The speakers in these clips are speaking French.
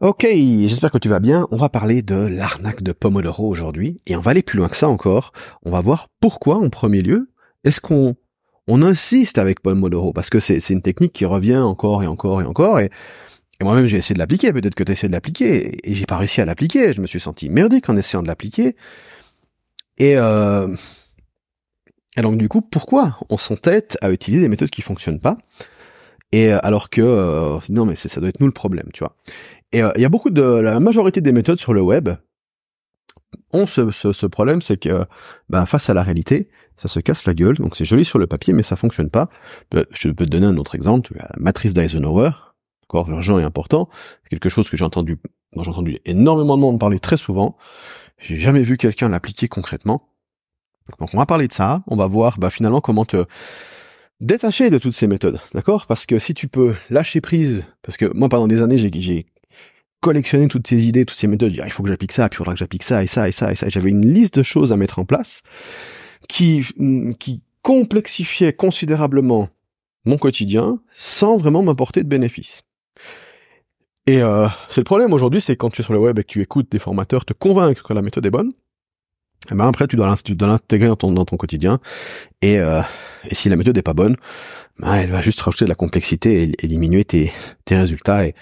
Ok, j'espère que tu vas bien. On va parler de l'arnaque de Pomodoro aujourd'hui et on va aller plus loin que ça encore. On va voir pourquoi en premier lieu est-ce qu'on on insiste avec Pomodoro parce que c'est une technique qui revient encore et encore et encore et, moi-même j'ai essayé de l'appliquer. Peut-être que tu essayé de l'appliquer et j'ai pas réussi à l'appliquer. Je me suis senti merdique en essayant de l'appliquer et euh, et donc du coup pourquoi on s'entête à utiliser des méthodes qui fonctionnent pas? Et euh, alors que euh, non mais ça doit être nous le problème, tu vois. Et euh, il y a beaucoup de la majorité des méthodes sur le web ont ce, ce, problème, c'est que ben, face à la réalité, ça se casse la gueule. Donc c'est joli sur le papier, mais ça fonctionne pas. Je peux te donner un autre exemple, la matrice d'Eisenhower, encore urgent et important, quelque chose que j'ai entendu, dont j'ai entendu énormément de monde parler très souvent. J'ai jamais vu quelqu'un l'appliquer concrètement. Donc on va parler de ça. On va voir bah, finalement comment te détacher de toutes ces méthodes, d'accord? Parce que si tu peux lâcher prise, parce que moi pendant des années j'ai collectionné toutes ces idées, toutes ces méthodes, il faut que j'applique ça, puis il faudra que j'applique ça et ça et ça et ça. J'avais une liste de choses à mettre en place qui qui complexifiait considérablement mon quotidien sans vraiment m'apporter de bénéfices. Et euh, c'est le problème aujourd'hui, c'est quand tu es sur le web et que tu écoutes des formateurs te convaincre que la méthode est bonne, et eh ben après tu dois l'intégrer dans ton, dans ton quotidien et, euh, et si la méthode est pas bonne ben elle va juste rajouter de la complexité et, diminuer tes, tes résultats et,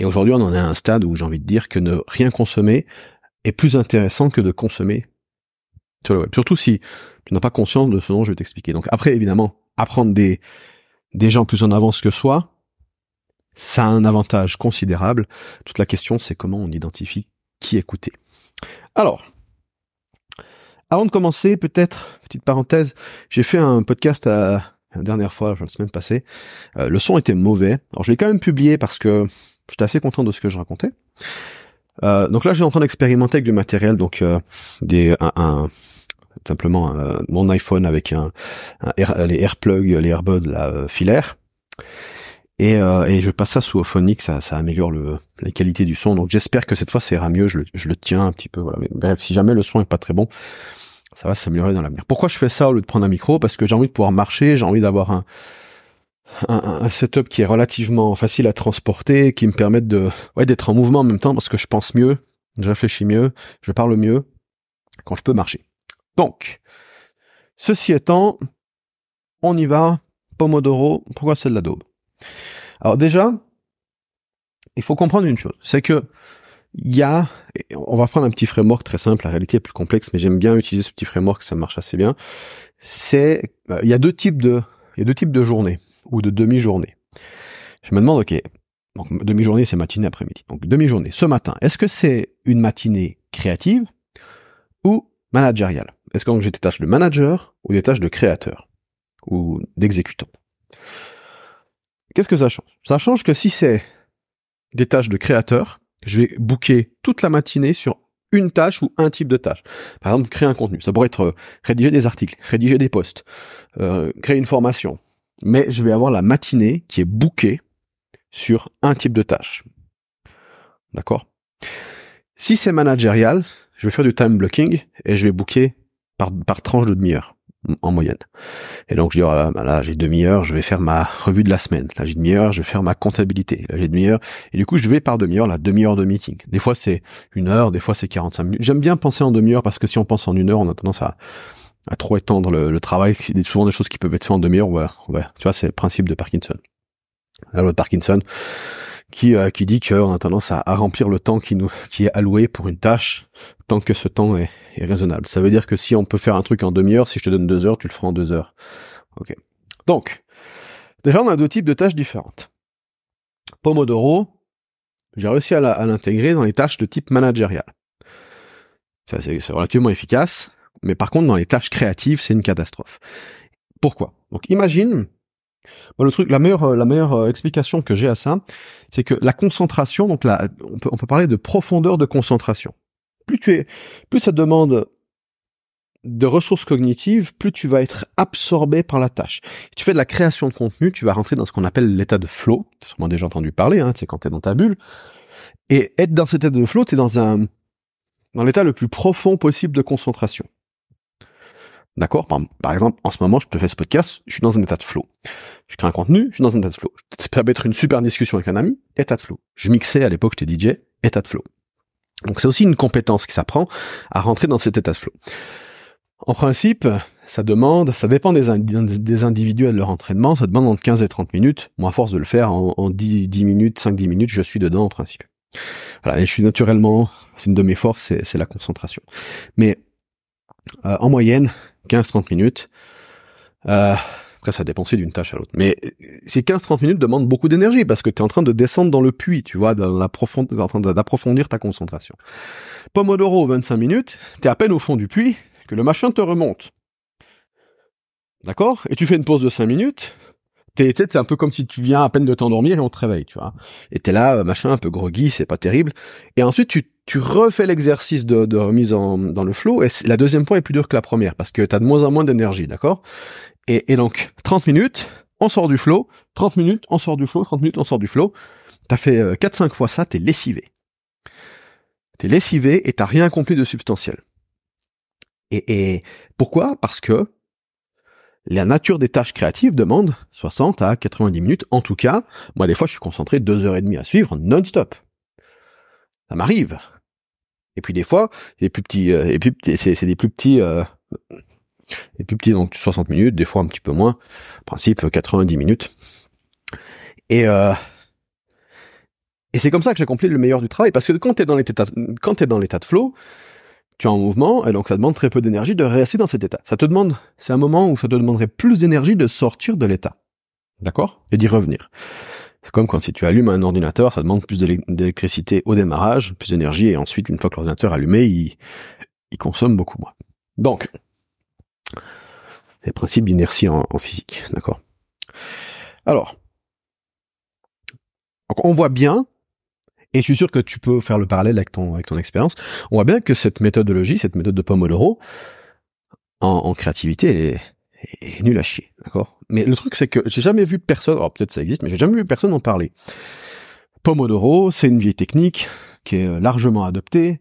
et aujourd'hui on en est à un stade où j'ai envie de dire que ne rien consommer est plus intéressant que de consommer sur le web surtout si tu n'as pas conscience de ce dont je vais t'expliquer donc après évidemment apprendre des des gens plus en avance que soi ça a un avantage considérable toute la question c'est comment on identifie qui écouter alors avant de commencer, peut-être, petite parenthèse, j'ai fait un podcast à, la dernière fois, la semaine passée. Euh, le son était mauvais. Alors je l'ai quand même publié parce que j'étais assez content de ce que je racontais. Euh, donc là, j'ai en train d'expérimenter avec du matériel, donc euh, des un, simplement mon iPhone avec un, les AirPlugs, les AirBuds la filaire. Et, et je passe ça sous Ophonic, ça, ça améliore le, la qualité du son. Donc j'espère que cette fois ça ira mieux. Je le, je le tiens un petit peu. Voilà. bref, si jamais le son est pas très bon, ça va s'améliorer dans l'avenir. Pourquoi je fais ça au lieu de prendre un micro? Parce que j'ai envie de pouvoir marcher, j'ai envie d'avoir un, un, setup qui est relativement facile à transporter, qui me permette de ouais, d'être en mouvement en même temps parce que je pense mieux, je réfléchis mieux, je parle mieux quand je peux marcher. Donc, ceci étant, on y va. Pomodoro, pourquoi c'est de la daube Alors déjà, il faut comprendre une chose, c'est que il y a, on va prendre un petit framework très simple, la réalité est plus complexe, mais j'aime bien utiliser ce petit framework, ça marche assez bien. C'est, euh, il y a deux types de, il y a deux types de journées ou de demi-journées. Je me demande, ok, donc demi-journée c'est matinée après-midi. Donc demi-journée. Ce matin, est-ce que c'est une matinée créative ou managériale? Est-ce que j'ai des tâches de manager ou des tâches de créateur ou d'exécutant? Qu'est-ce que ça change? Ça change que si c'est des tâches de créateur, je vais booker toute la matinée sur une tâche ou un type de tâche. Par exemple, créer un contenu. Ça pourrait être euh, rédiger des articles, rédiger des posts, euh, créer une formation. Mais je vais avoir la matinée qui est bookée sur un type de tâche. D'accord? Si c'est managérial, je vais faire du time blocking et je vais booker par, par tranche de demi-heure en moyenne. Et donc je dis, oh là, là j'ai demi-heure, je vais faire ma revue de la semaine. Là j'ai demi-heure, je vais faire ma comptabilité. Là j'ai demi-heure. Et du coup je vais par demi-heure, la demi-heure de meeting. Des fois c'est une heure, des fois c'est 45 minutes. J'aime bien penser en demi-heure parce que si on pense en une heure, on a tendance à, à trop étendre le, travail. A souvent des choses qui peuvent être faites en demi-heure. Ouais. Tu vois, c'est le principe de Parkinson. Alors Parkinson, qui, euh, qui dit qu'on a tendance à, remplir le temps qui nous qui est alloué pour une tâche tant que ce temps est, est raisonnable. Ça veut dire que si on peut faire un truc en demi-heure, si je te donne deux heures, tu le feras en deux heures. Ok. Donc, déjà on a deux types de tâches différentes. Pomodoro, j'ai réussi à l'intégrer dans les tâches de type managérial. C'est relativement efficace, mais par contre dans les tâches créatives, c'est une catastrophe. Pourquoi? Donc imagine le truc, la meilleure, euh, la meilleure euh, explication que j'ai à ça, c'est que la concentration, donc là, on peut, on peut parler de profondeur de concentration. Plus tu es, plus ça demande de ressources cognitives, plus tu vas être absorbé par la tâche. Si tu fais de la création de contenu, tu vas rentrer dans ce qu'on appelle l'état de flow. Tu as sûrement déjà entendu parler, hein, c'est quand tu es dans ta bulle. Et être dans cet état de flow, tu es dans un, dans l'état le plus profond possible de concentration. D'accord? Par, exemple, en ce moment, je te fais ce podcast, je suis dans un état de flow. Je crée un contenu, je suis dans un état de flow. Ça peut être une super discussion avec un ami, état de flow. Je mixais à l'époque, j'étais DJ, état de flow. Donc c'est aussi une compétence qui s'apprend à rentrer dans cet état de flow. En principe, ça demande, ça dépend des, individus et de leur entraînement, ça demande entre 15 et 30 minutes. Moi, à force de le faire en, en 10, 10 minutes, 5-10 minutes, je suis dedans en principe. Voilà, et je suis naturellement, c'est une de mes forces, c'est la concentration. Mais euh, en moyenne, 15-30 minutes. Euh, après, ça dépend aussi d'une tâche à l'autre. Mais ces 15-30 minutes demandent beaucoup d'énergie parce que tu es en train de descendre dans le puits, tu vois, dans la en train d'approfondir ta concentration. Pomodoro, 25 minutes, tu es à peine au fond du puits que le machin te remonte. D'accord? Et tu fais une pause de 5 minutes, t'es, c'est un peu comme si tu viens à peine de t'endormir et on te réveille, tu vois. Et t'es là, machin, un peu groggy, c'est pas terrible. Et ensuite, tu, tu refais l'exercice de, de remise en, dans le flow, et la deuxième fois est plus dure que la première, parce que t'as de moins en moins d'énergie, d'accord? Et, et donc, 30 minutes, on sort du flow, 30 minutes, on sort du flow, 30 minutes, on sort du flow. T'as fait 4-5 euh, fois ça, t'es lessivé. T'es lessivé et t'as rien accompli de substantiel. Et, et pourquoi? Parce que la nature des tâches créatives demande 60 à 90 minutes. En tout cas, moi, des fois, je suis concentré deux heures et demie à suivre non-stop. Ça m'arrive. Et puis des fois, des plus petits, euh, et puis c'est des plus petits, euh, plus petits donc 60 minutes, des fois un petit peu moins. Principe 90 minutes. Et euh, et c'est comme ça que j'accomplis le meilleur du travail parce que quand t'es dans l'état, quand t'es dans l'état de flow, tu es en mouvement, et donc ça demande très peu d'énergie de rester dans cet état. Ça te demande, c'est un moment où ça te demanderait plus d'énergie de sortir de l'état. D'accord? Et d'y revenir. C'est comme quand si tu allumes un ordinateur, ça demande plus d'électricité au démarrage, plus d'énergie, et ensuite, une fois que l'ordinateur est allumé, il, consomme beaucoup moins. Donc, les principes d'inertie en, physique, d'accord? Alors, on voit bien et je suis sûr que tu peux faire le parallèle avec ton, avec ton expérience. On voit bien que cette méthodologie, cette méthode de Pomodoro, en, en créativité, est, est nulle à chier, d'accord? Mais le truc, c'est que j'ai jamais vu personne, alors peut-être ça existe, mais j'ai jamais vu personne en parler. Pomodoro, c'est une vieille technique qui est largement adoptée,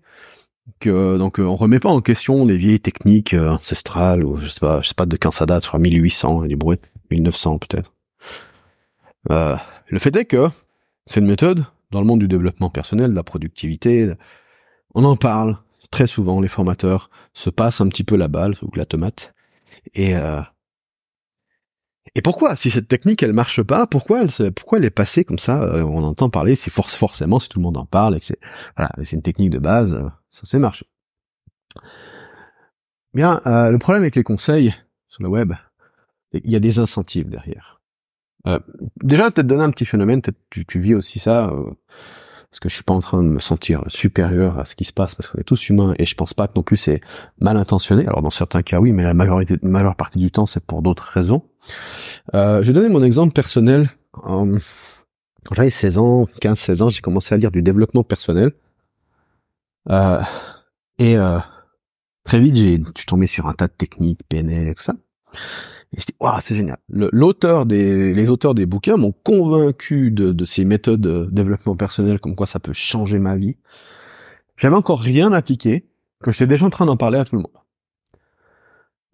que donc on remet pas en question les vieilles techniques euh, ancestrales ou je sais pas, je sais pas de quand ça date, je crois 1800, du bruit, 1900 peut-être. Euh, le fait est que c'est une méthode dans le monde du développement personnel, de la productivité, on en parle très souvent. Les formateurs se passent un petit peu la balle ou la tomate. Et euh, et pourquoi Si cette technique elle marche pas, pourquoi elle pourquoi elle est passée comme ça euh, On entend parler, c'est force forcément si tout le monde en parle et que c'est voilà, c'est une technique de base, euh, ça c'est marché. Bien, le problème avec les conseils sur le web, il y a des incentives derrière. Euh, déjà, peut-être donner un petit phénomène, peut-être tu, tu vis aussi ça, euh, parce que je suis pas en train de me sentir supérieur à ce qui se passe, parce qu'on est tous humains, et je pense pas que non plus c'est mal intentionné. Alors dans certains cas oui, mais la majorité, la majeure partie du temps c'est pour d'autres raisons. Euh, je vais donner mon exemple personnel. quand j'avais 16 ans, 15-16 ans, j'ai commencé à lire du développement personnel. Euh, et euh, très vite, j'ai, je suis tombé sur un tas de techniques, PNL et tout ça. Et je dis, c'est génial. L'auteur des, les auteurs des bouquins m'ont convaincu de, de ces méthodes de développement personnel, comme quoi ça peut changer ma vie. J'avais encore rien appliqué, que j'étais déjà en train d'en parler à tout le monde.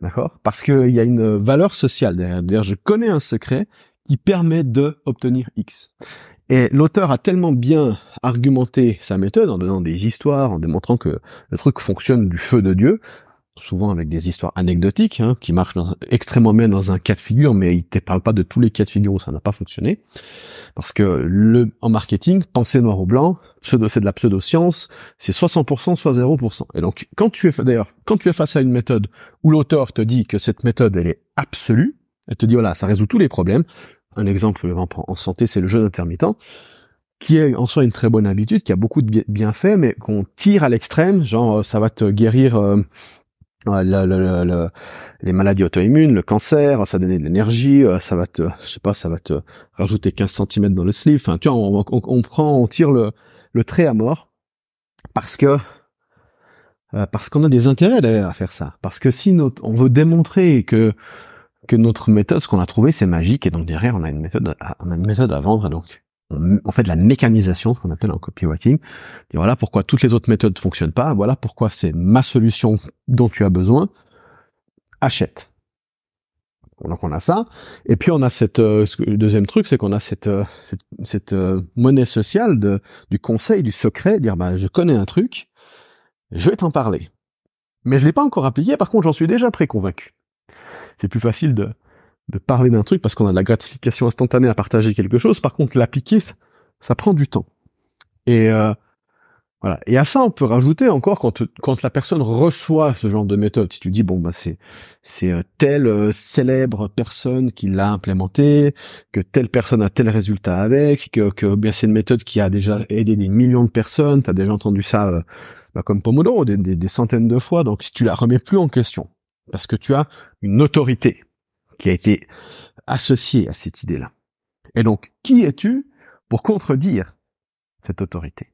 D'accord? Parce qu'il y a une valeur sociale derrière. D'ailleurs, je connais un secret qui permet de obtenir X. Et l'auteur a tellement bien argumenté sa méthode en donnant des histoires, en démontrant que le truc fonctionne du feu de Dieu, souvent avec des histoires anecdotiques, hein, qui marchent extrêmement bien dans un cas de figure, mais il te parle pas de tous les cas de figure où ça n'a pas fonctionné. Parce que le, en marketing, penser noir ou blanc, pseudo, c'est de la pseudo-science, c'est soit 100%, soit 0%. Et donc, quand tu es, d'ailleurs, quand tu es face à une méthode où l'auteur te dit que cette méthode, elle est absolue, elle te dit, voilà, ça résout tous les problèmes. Un exemple en santé, c'est le jeûne intermittent qui est en soi une très bonne habitude, qui a beaucoup de bienfaits, mais qu'on tire à l'extrême, genre ça va te guérir euh, les maladies auto-immunes, le cancer, ça donner de l'énergie, euh, ça va te, je sais pas, ça va te rajouter 15 cm dans le sleeve. Enfin, tu vois, on, on, prend, on tire le, le trait à mort parce que euh, parce qu'on a des intérêts d'ailleurs à faire ça. Parce que si notre, on veut démontrer que que notre méthode, ce qu'on a trouvé, c'est magique, et donc derrière, on a une méthode, on a une méthode à vendre, donc on, fait de la mécanisation, ce qu'on appelle en copywriting. Et voilà pourquoi toutes les autres méthodes ne fonctionnent pas. Voilà pourquoi c'est ma solution dont tu as besoin. achète. Donc on a ça, et puis on a cette euh, le deuxième truc, c'est qu'on a cette euh, euh, monnaie sociale de du conseil, du secret, dire bah je connais un truc, je vais t'en parler, mais je l'ai pas encore appliqué. Par contre, j'en suis déjà préconvaincu. C'est plus facile de de parler d'un truc parce qu'on a de la gratification instantanée à partager quelque chose. Par contre, l'appliquer, ça, prend du temps. Et voilà. Et à ça, on peut rajouter encore quand quand la personne reçoit ce genre de méthode. Si tu dis bon bah c'est c'est euh, telle euh, célèbre personne qui l'a implémenté, que telle personne a tel résultat avec, que que bien c'est une méthode qui a déjà aidé des millions de personnes. T'as déjà entendu ça euh, bah, comme Pomodoro des, des, des centaines de fois. Donc si tu la remets plus en question parce que tu as une autorité qui a été associée à cette idée-là. Et donc qui es-tu pour contredire cette autorité?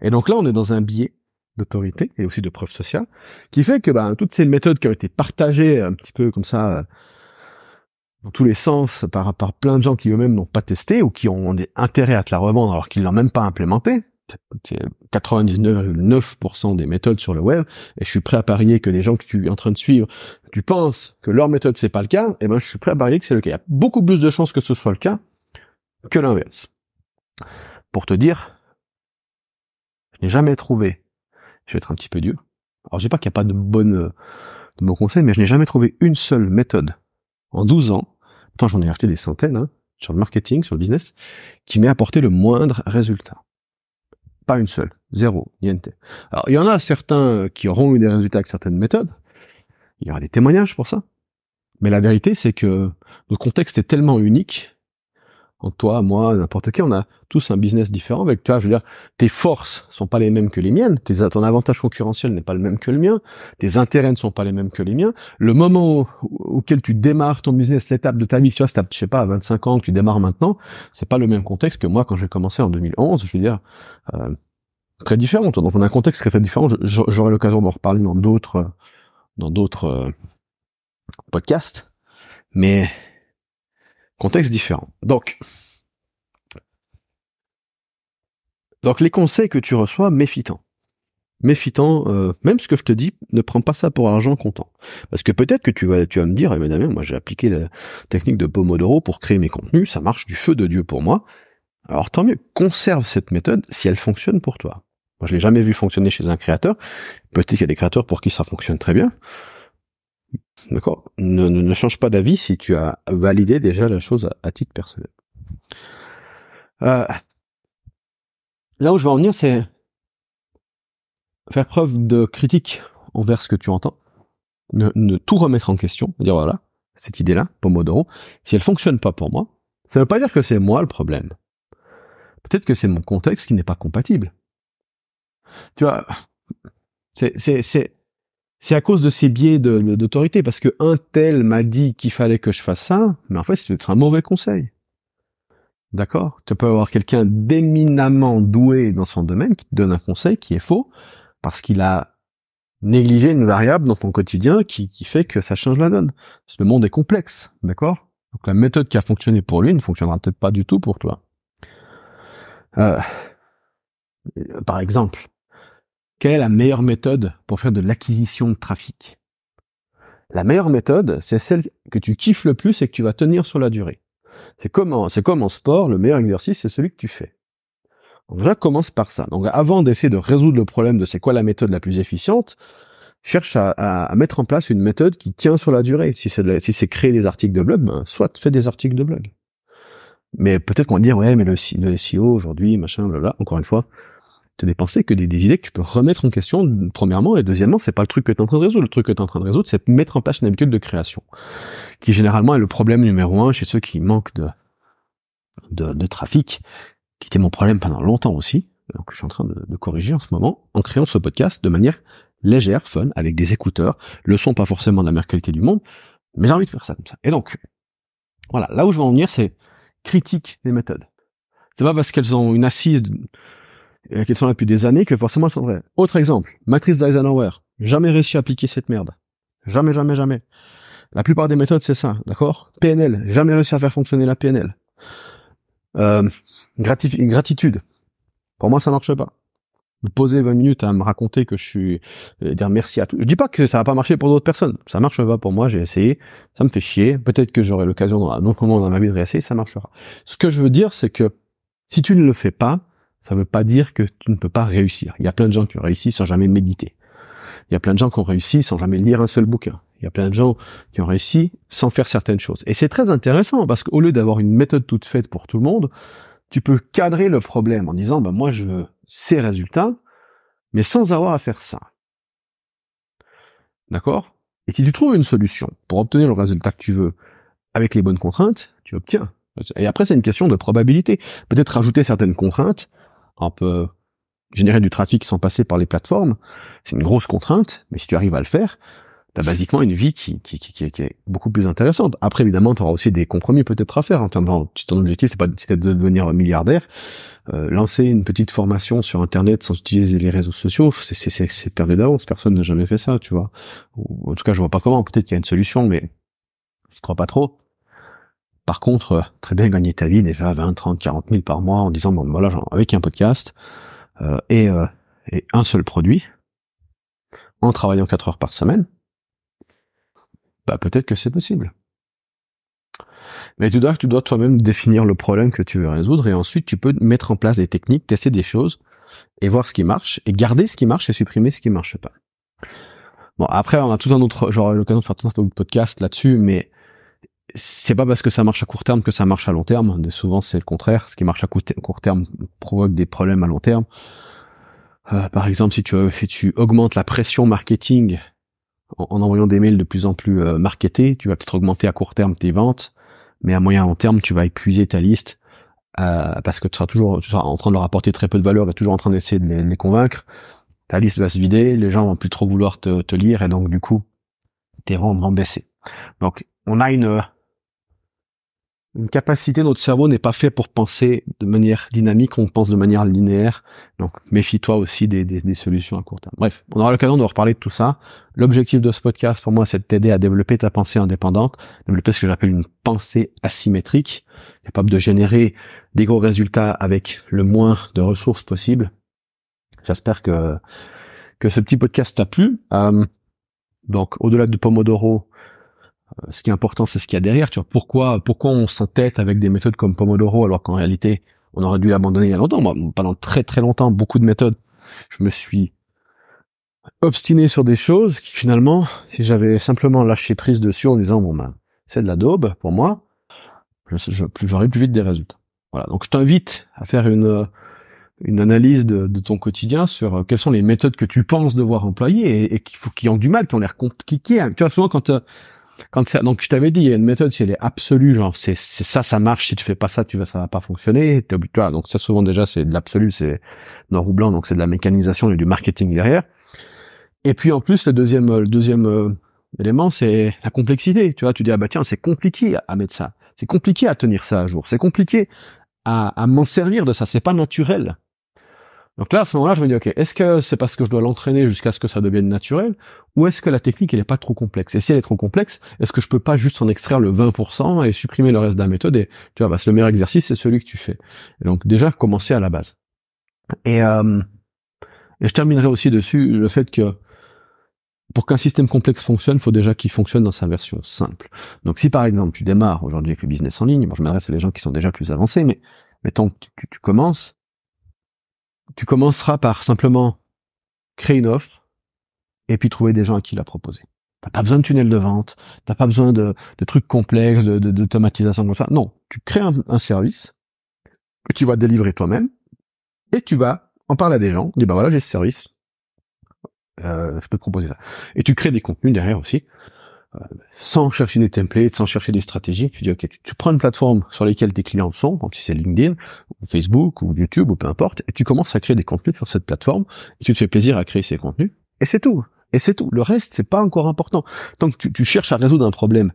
Et donc là, on est dans un biais d'autorité et aussi de preuve sociale, qui fait que bah, toutes ces méthodes qui ont été partagées un petit peu comme ça euh, dans tous les sens par, par plein de gens qui eux-mêmes n'ont pas testé ou qui ont des intérêts à te la revendre alors qu'ils l'ont même pas implémenté. 99,9% des méthodes sur le web, et je suis prêt à parier que les gens que tu es en train de suivre, tu penses que leur méthode c'est pas le cas, et ben je suis prêt à parier que c'est le cas. Il y a beaucoup plus de chances que ce soit le cas que l'inverse. Pour te dire, je n'ai jamais trouvé, je vais être un petit peu dur, alors je dis pas qu'il n'y a pas de bonne, de bons conseils, mais je n'ai jamais trouvé une seule méthode en 12 ans, tant j'en ai acheté des centaines, hein, sur le marketing, sur le business, qui m'ait apporté le moindre résultat. Pas une seule. Zéro. Niente. Alors, il y en a certains qui auront eu des résultats avec certaines méthodes. Il y aura des témoignages pour ça. Mais la vérité, c'est que notre contexte est tellement unique toi, moi, n'importe qui, on a tous un business différent. Avec toi, je veux dire, tes forces sont pas les mêmes que les miennes. Tes, ton avantage concurrentiel n'est pas le même que le mien. Tes intérêts ne sont pas les mêmes que les miens. Le moment auquel tu démarres ton business, l'étape de ta vie, tu vois, je sais pas, à 25 ans que tu démarres maintenant, c'est pas le même contexte que moi quand j'ai commencé en 2011. Je veux dire, euh, très différent. Donc on a un contexte très, très différent. J'aurai l'occasion d'en reparler dans d'autres, dans d'autres euh, podcasts. Mais Contexte différent. Donc, donc les conseils que tu reçois. Méfitant, euh, même ce que je te dis, ne prends pas ça pour argent comptant. Parce que peut-être que tu vas, tu vas me dire, eh moi j'ai appliqué la technique de Pomodoro pour créer mes contenus, ça marche du feu de Dieu pour moi. Alors tant mieux, conserve cette méthode si elle fonctionne pour toi. Moi je l'ai jamais vu fonctionner chez un créateur. Peut-être qu'il y a des créateurs pour qui ça fonctionne très bien. D'accord ne, ne, change pas d'avis si tu as validé déjà la chose à, titre personnel. Euh, là où je veux en venir, c'est faire preuve de critique envers ce que tu entends. Ne, tout remettre en question. Dire voilà, cette idée-là, Pomodoro, si elle fonctionne pas pour moi, ça ne veut pas dire que c'est moi le problème. Peut-être que c'est mon contexte qui n'est pas compatible. Tu vois, c'est, c'est, c'est à cause de ces biais d'autorité, parce que un tel m'a dit qu'il fallait que je fasse ça, mais en fait, c'est un mauvais conseil. D'accord? Tu peux avoir quelqu'un d'éminemment doué dans son domaine qui te donne un conseil qui est faux, parce qu'il a négligé une variable dans ton quotidien qui, fait que ça change la donne. Le monde est complexe, d'accord? Donc la méthode qui a fonctionné pour lui ne fonctionnera peut-être pas du tout pour toi. Euh, par exemple, quelle est la meilleure méthode pour faire de l'acquisition de trafic? La meilleure méthode, c'est celle que tu kiffes le plus et que tu vas tenir sur la durée. C'est comme en sport, le meilleur exercice, c'est celui que tu fais. Donc déjà, commence par ça. Donc avant d'essayer de résoudre le problème de c'est quoi la méthode la plus efficiente, cherche à, mettre en place une méthode qui tient sur la durée. Si c'est créer des articles de blog, ben, soit fais des articles de blog. Mais peut-être qu'on va dire ouais, mais le, SEO aujourd'hui, machin, là, encore une fois, te dépenser que des, idées que tu peux remettre en question, premièrement, et deuxièmement, c'est pas le truc que tu es en train de résoudre. Le truc que tu es en train de résoudre, c'est mettre en place une habitude de création, qui généralement est le problème numéro un chez ceux qui manquent de, de, trafic, qui était mon problème pendant longtemps aussi, donc je suis en train de, de corriger en ce moment, en créant ce podcast de manière légère, fun, avec des écouteurs, le son pas forcément de la meilleure qualité du monde, mais j'ai envie de faire ça comme ça. Et donc, voilà, là où je veux en venir, c'est critique des méthodes. C'est pas parce qu'elles ont une assise et qu'elles sont là depuis des années que forcément elles sont vraies. Autre exemple, matrice d'Eisenhower. Jamais réussi à appliquer cette merde. Jamais, jamais, jamais. La plupart des méthodes, c'est ça, d'accord? PNL, jamais réussi à faire fonctionner la PNL. Euh, gratitude. Pour moi, ça marche pas. me poser 20 minutes à me raconter que je suis, euh, dire merci à tout. Je dis pas que ça va pas marcher pour d'autres personnes. Ça marche pas pour moi, j'ai essayé. Ça me fait chier. Peut-être que j'aurai l'occasion dans un autre moment dans ma vie de réessayer, ça marchera. Ce que je veux dire, c'est que si tu ne le fais pas, ça veut pas dire que tu ne peux pas réussir. Il y a plein de gens qui ont réussi sans jamais méditer. Il y a plein de gens qui ont réussi sans jamais lire un seul bouquin. Il y a plein de gens qui ont réussi sans faire certaines choses. Et c'est très intéressant parce qu'au lieu d'avoir une méthode toute faite pour tout le monde, tu peux cadrer le problème en disant, bah, moi, je veux ces résultats, mais sans avoir à faire ça. D'accord? Et si tu trouves une solution pour obtenir le résultat que tu veux avec les bonnes contraintes, tu obtiens. Et après, c'est une question de probabilité. Peut-être rajouter certaines contraintes, un peu générer du trafic sans passer par les plateformes, c'est une grosse contrainte, mais si tu arrives à le faire, t'as basiquement une vie qui, qui, qui, qui, est beaucoup plus intéressante. Après, évidemment, tu auras aussi des compromis peut-être à faire en termes de, ton objectif, c'est pas de devenir milliardaire, euh, lancer une petite formation sur Internet sans utiliser les réseaux sociaux, c'est perdu d'avance. Personne n'a jamais fait ça, tu vois. En tout cas, je vois pas comment. Peut-être qu'il y a une solution, mais je crois pas trop. Par contre, euh, très bien gagner ta vie déjà 20, 30, 40 000 par mois en disant bon voilà, avec un podcast euh, et, euh, et un seul produit, en travaillant 4 heures par semaine, bah peut-être que c'est possible. Mais tu dois, tu dois toi-même définir le problème que tu veux résoudre et ensuite tu peux mettre en place des techniques, tester des choses et voir ce qui marche et garder ce qui marche et supprimer ce qui marche pas. Bon, après, on a tout un autre, j'aurai l'occasion de faire tout un autre podcast là-dessus, mais c'est pas parce que ça marche à court terme que ça marche à long terme. Souvent, c'est le contraire. Ce qui marche à court terme provoque des problèmes à long terme. Euh, par exemple, si tu, si tu augmentes la pression marketing en, envoyant des mails de plus en plus euh, marketés, tu vas peut-être augmenter à court terme tes ventes, mais à moyen long terme, tu vas épuiser ta liste euh, parce que tu seras toujours tu seras en train de leur apporter très peu de valeur et toujours en train d'essayer de les, convaincre. Ta liste va se vider, les gens vont plus trop vouloir te, te lire et donc du coup, tes ventes vont baisser. Donc, on a une une capacité, notre cerveau n'est pas fait pour penser de manière dynamique, on pense de manière linéaire. Donc méfie-toi aussi des, des, solutions à court terme. Bref, on aura l'occasion de reparler de tout ça. L'objectif de ce podcast pour moi, c'est de t'aider à développer ta pensée indépendante, développer ce que j'appelle une pensée asymétrique, capable de générer des gros résultats avec le moins de ressources possible. J'espère que que ce petit podcast t'a plu. Euh, donc au-delà de Pomodoro, ce qui est important, c'est ce qu'il y a derrière. Tu vois, pourquoi, pourquoi on s'entête avec des méthodes comme Pomodoro alors qu'en réalité, on aurait dû l'abandonner il y a longtemps? Moi, pendant très très longtemps, beaucoup de méthodes, je me suis obstiné sur des choses qui finalement, si j'avais simplement lâché prise dessus en disant bon ben, c'est de la daube pour moi, j'aurais plus vite des résultats. Voilà. Donc je t'invite à faire une une analyse de, de, ton quotidien sur euh, quelles sont les méthodes que tu penses devoir employer et, et qui, qui ont du mal, qui ont l'air compliquées. Tu vois, souvent quand euh, quand ça, donc je t'avais dit, il y a une méthode, si elle est absolue, genre c'est ça, ça marche. Si tu fais pas ça, tu vas, ça va pas fonctionner. T'es toi, donc ça souvent déjà c'est de l'absolu, c'est noir ou blanc, donc c'est de la mécanisation et du marketing derrière. Et puis en plus le deuxième, le deuxième euh, élément, c'est la complexité. Tu vois, tu dis ah bah tiens, c'est compliqué à mettre ça, c'est compliqué à tenir ça à jour, c'est compliqué à, à m'en servir de ça, c'est pas naturel. Donc là, à ce moment-là, je me dis, ok, est-ce que c'est parce que je dois l'entraîner jusqu'à ce que ça devienne naturel, ou est-ce que la technique, elle est pas trop complexe? Et si elle est trop complexe, est-ce que je peux pas juste en extraire le 20% et supprimer le reste de la méthode Et tu vois, bah, le meilleur exercice, c'est celui que tu fais. Donc déjà, commencer à la base. Et, euh, et je terminerai aussi dessus le fait que pour qu'un système complexe fonctionne, il faut déjà qu'il fonctionne dans sa version simple. Donc si par exemple tu démarres aujourd'hui avec le business en ligne, bon, je m'adresse à les gens qui sont déjà plus avancés, mais mettons que tu commences, tu commenceras par simplement créer une offre et puis trouver des gens à qui la proposer. T'as pas besoin de tunnel de vente, t'as pas besoin de, trucs complexes, de, d'automatisation comme ça. Non, tu crées un, service que tu vas délivrer toi-même et tu vas en parler à des gens. Dis bah voilà j'ai ce service, euh, je peux te proposer ça. Et tu crées des contenus derrière aussi sans chercher des templates, sans chercher des stratégies. Tu dis, ok, tu, prends une plateforme sur laquelle tes clients sont, donc si c'est LinkedIn, ou Facebook, ou YouTube, ou peu importe, et tu commences à créer des contenus sur cette plateforme, et tu te fais plaisir à créer ces contenus, et c'est tout. Et c'est tout. Le reste, c'est pas encore important. Tant que tu, tu cherches à résoudre un problème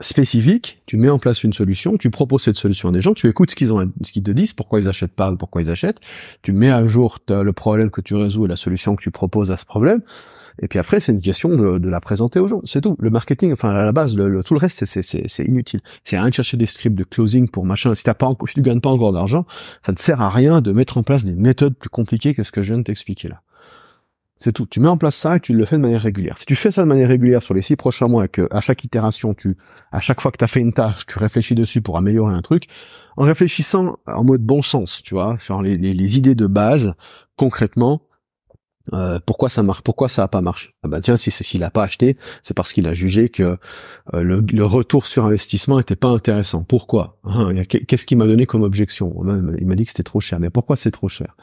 spécifique, tu mets en place une solution, tu proposes cette solution à des gens, tu écoutes ce qu'ils ont, ce qu'ils te disent, pourquoi ils achètent pas, pourquoi ils achètent, tu mets à jour le problème que tu résous et la solution que tu proposes à ce problème, Et puis après, c'est une question de, la présenter aux gens. C'est tout. Le marketing, enfin à la base, le, tout le reste, c'est inutile. C'est rien de chercher des scripts de closing pour machin. Si t'as pas, si tu gagnes pas encore d'argent, ça ne sert à rien de mettre en place des méthodes plus compliquées que ce que je viens de t'expliquer là. C'est tout. Tu mets en place ça et tu le fais de manière régulière. Si tu fais ça de manière régulière sur les six prochains mois et que à chaque itération, tu, à chaque fois que tu as fait une tâche, tu réfléchis dessus pour améliorer un truc, en réfléchissant en mode bon sens, tu vois, sur les, les, idées de base, concrètement, euh, pourquoi ça marche, pourquoi ça a pas marché? Ah bah tiens, si s'il a pas acheté, c'est parce qu'il a jugé que euh, le, le, retour sur investissement était pas intéressant. Pourquoi? Hein, Qu'est-ce qu'il m'a donné comme objection? Il m'a dit que c'était trop cher. Mais pourquoi c'est trop cher?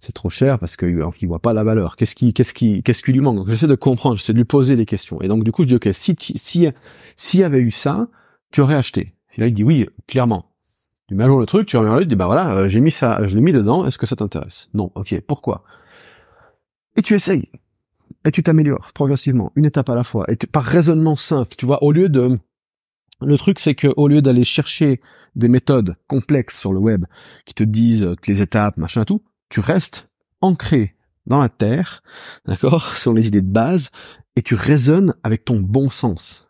C'est trop cher parce qu'il voit pas la valeur. Qu'est-ce qui, qu'est-ce qu'est-ce lui manque? Donc j'essaie de comprendre, j'essaie de lui poser des questions. Et donc du coup je dis ok, si si s'il y avait eu ça, tu aurais acheté. Et là il dit oui, clairement. Tu mets à jour le truc, tu reviens là, tu dis bah voilà, euh, j'ai mis ça, je l'ai mis dedans. Est-ce que ça t'intéresse? Non. Ok. Pourquoi? Et tu essayes. Et tu t'améliores progressivement, une étape à la fois. Et par raisonnement simple, tu vois, au lieu de le truc, c'est que au lieu d'aller chercher des méthodes complexes sur le web qui te disent toutes les étapes, machin, tout, tu restes ancré dans la terre, d'accord, sur les idées de base, et tu raisonnes avec ton bon sens,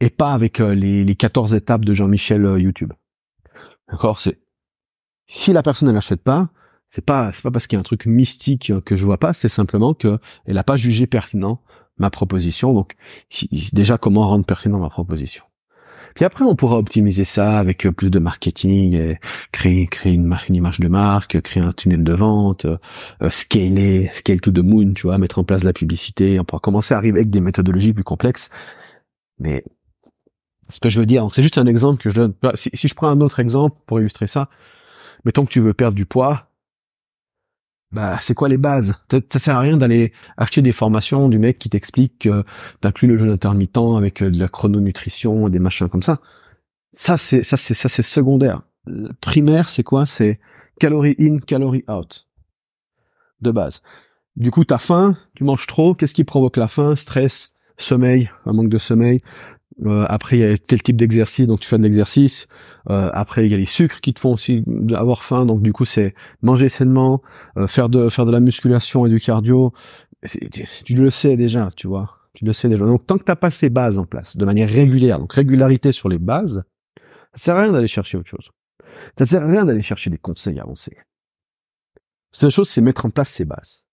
et pas avec euh, les, les 14 étapes de Jean-Michel euh, YouTube. D'accord, c'est si la personne ne l'achète pas, c'est pas c'est pas parce qu'il y a un truc mystique que je vois pas, c'est simplement que elle a pas jugé pertinent ma proposition. Donc déjà comment rendre pertinent ma proposition? Puis après, on pourra optimiser ça avec euh, plus de marketing, et créer, créer une, une, image de marque, créer un tunnel de vente, euh, scaler, scale to the moon, tu vois, mettre en place la publicité. On pourra commencer à arriver avec des méthodologies plus complexes. Mais ce que je veux dire, c'est juste un exemple que je donne. Si je prends un autre exemple pour illustrer ça, mettons que tu veux perdre du poids, bah c'est quoi les bases? Ça, sert à rien d'aller acheter des formations du mec qui t'explique que t'inclus le jeûne intermittent avec euh, de la chrononutrition des machins comme ça. Ça c'est ça c'est ça c'est secondaire. Primaire c'est quoi? C'est calorie in calorie out de base. Du coup t'as faim tu manges trop qu'est-ce qui provoque la faim? Stress sommeil un manque de sommeil euh, après, il y a tel type d'exercice, donc tu fais de l'exercice. Euh, après, il y a les sucres qui te font aussi avoir faim, donc du coup, c'est manger sainement, euh, faire de faire de la musculation et du cardio. Tu, le sais déjà, tu vois. Tu le sais déjà. Donc, tant que t'as pas ces bases en place, de manière régulière, donc régularité sur les bases, ça sert à rien d'aller chercher autre chose. Ça sert à rien d'aller chercher des conseils avancés. La seule chose, c'est mettre en place ces bases.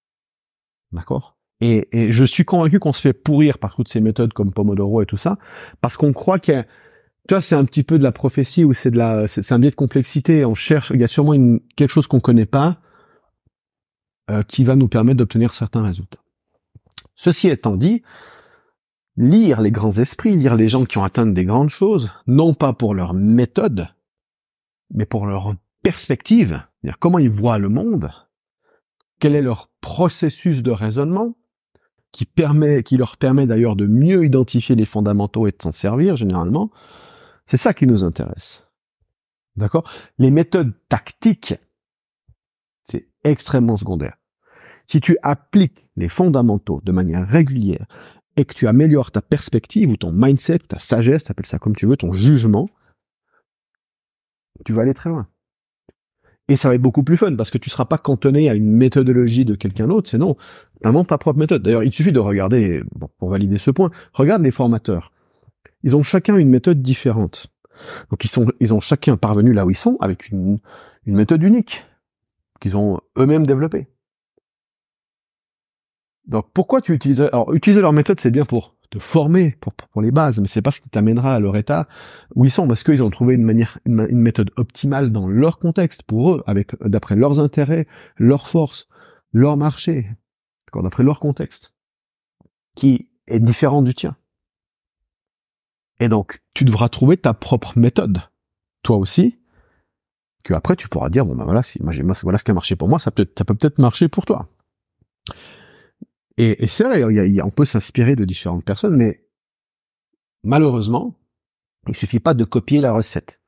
D'accord? Et, et, je suis convaincu qu'on se fait pourrir par toutes ces méthodes comme Pomodoro et tout ça, parce qu'on croit que, tu vois, c'est un petit peu de la prophétie ou c'est de la, c'est un biais de complexité. On cherche, il y a sûrement une, quelque chose qu'on connaît pas, euh, qui va nous permettre d'obtenir certains résultats. Ceci étant dit, lire les grands esprits, lire les gens qui ont atteint des grandes choses, non pas pour leur méthode, mais pour leur perspective, dire comment ils voient le monde, quel est leur processus de raisonnement, qui leur permet d'ailleurs de mieux identifier les fondamentaux et de s'en servir généralement. C'est ça qui nous intéresse. D'accord? Les méthodes tactiques, c'est extrêmement secondaire. Si tu appliques les fondamentaux de manière régulière et que tu améliores ta perspective ou ton mindset, ta sagesse, appelle ça comme tu veux, ton jugement, tu vas aller très loin. Et ça va être beaucoup plus fun parce que tu seras pas cantonné à une méthodologie de quelqu'un d'autre, c'est non, t'inventes ta propre méthode. D'ailleurs, il suffit de regarder, pour valider ce point, regarde les formateurs. Ils ont chacun une méthode différente. Donc ils sont, ils ont chacun parvenu là où ils sont avec une, une méthode unique qu'ils ont eux-mêmes développée. Donc pourquoi tu utilises, alors utiliser leur méthode c'est bien pour te former pour, pour les bases, mais c'est pas ce qui t'amènera à leur état où ils sont, parce qu'ils ont trouvé une manière, une, méthode optimale dans leur contexte, pour eux, avec d'après leurs intérêts, leurs forces, leur marché, d'après leur contexte, qui est différent du tien. Et donc, tu devras trouver ta propre méthode, toi aussi, que après tu pourras dire bon ben voilà, si moi j'ai voilà ce qui a marché pour moi, ça peut ça peut peut-être marcher pour toi. Et, c'est vrai, on peut s'inspirer de différentes personnes, mais malheureusement, il suffit pas de copier la recette.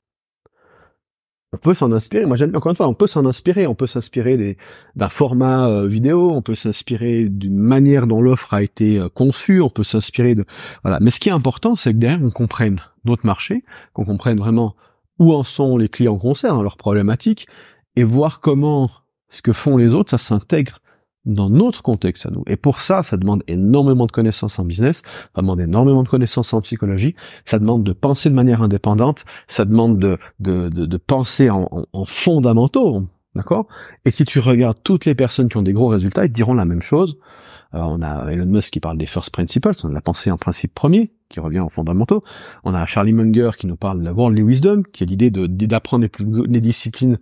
On peut s'en inspirer. Moi, j'aime encore une fois, on peut s'en inspirer. On peut s'inspirer d'un format euh, vidéo. On peut s'inspirer d'une manière dont l'offre a été euh, conçue. On peut s'inspirer de voilà. Mais ce qui est important, c'est que derrière, on comprenne notre marché, qu'on comprenne vraiment où en sont les clients concerts, leurs problématiques, et voir comment ce que font les autres, ça s'intègre dans notre contexte à nous. Et pour ça, ça demande énormément de connaissances en business, ça demande énormément de connaissances en psychologie, ça demande de penser de manière indépendante, ça demande de, de, de, penser en, en, fondamentaux, d'accord? Et si tu regardes toutes les personnes qui ont des gros résultats, ils te diront la même chose. Alors on a Elon Musk qui parle des first principles, on a la pensée en principe premier, qui revient aux fondamentaux. On a Charlie Munger qui nous parle de la worldly wisdom, qui est l'idée de d'apprendre les, les disciplines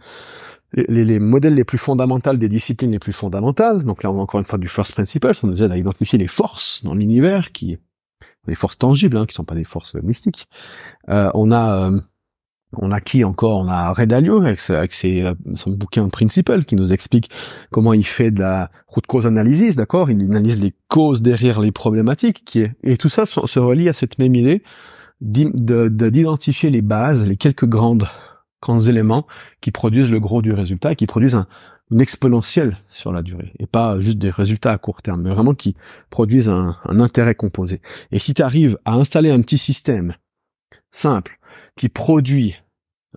les, les, modèles les plus fondamentaux des disciplines les plus fondamentales. Donc là, on a encore une fois du first principle, ça nous aide à identifier les forces dans l'univers, qui les forces tangibles, hein, qui sont pas des forces mystiques. Euh, on a euh, on a qui encore? On a Red Dalio avec, avec ses, euh, son bouquin Principle qui nous explique comment il fait de la route cause analysis, d'accord? Il analyse les causes derrière les problématiques, qui est et tout ça se, se relie à cette même idée d'identifier les bases, les quelques grandes grands éléments qui produisent le gros du résultat et qui produisent un, une exponentielle sur la durée et pas juste des résultats à court terme, mais vraiment qui produisent un, un intérêt composé. Et si tu arrives à installer un petit système simple qui produit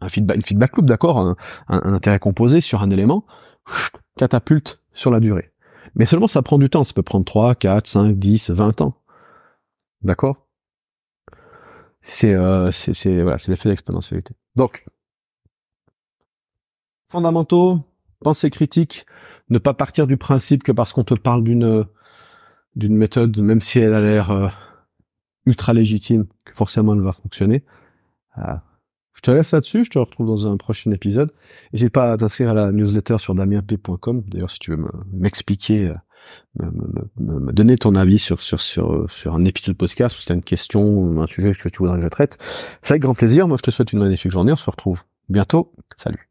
un feedback, une feedback loop, d'accord, un, un, intérêt composé sur un élément, catapulte sur la durée. Mais seulement ça prend du temps, ça peut prendre 3, 4, 5, 10, 20 ans. D'accord? C'est euh, c'est voilà, l'effet d'exponentialité. Donc fondamentaux, pensée critique, ne pas partir du principe que parce qu'on te parle d'une d'une méthode, même si elle a l'air euh, ultra légitime, que forcément elle va fonctionner. Euh, je te laisse là-dessus, je te retrouve dans un prochain épisode. N'hésite pas à t'inscrire à la newsletter sur damienp.com. D'ailleurs, si tu veux m'expliquer, euh, me, donner ton avis sur, sur, sur, un épisode de podcast, ou si tu as une question ou un sujet que tu voudrais que je traite, c'est avec grand plaisir. Moi, je te souhaite une magnifique journée. On se retrouve bientôt. Salut.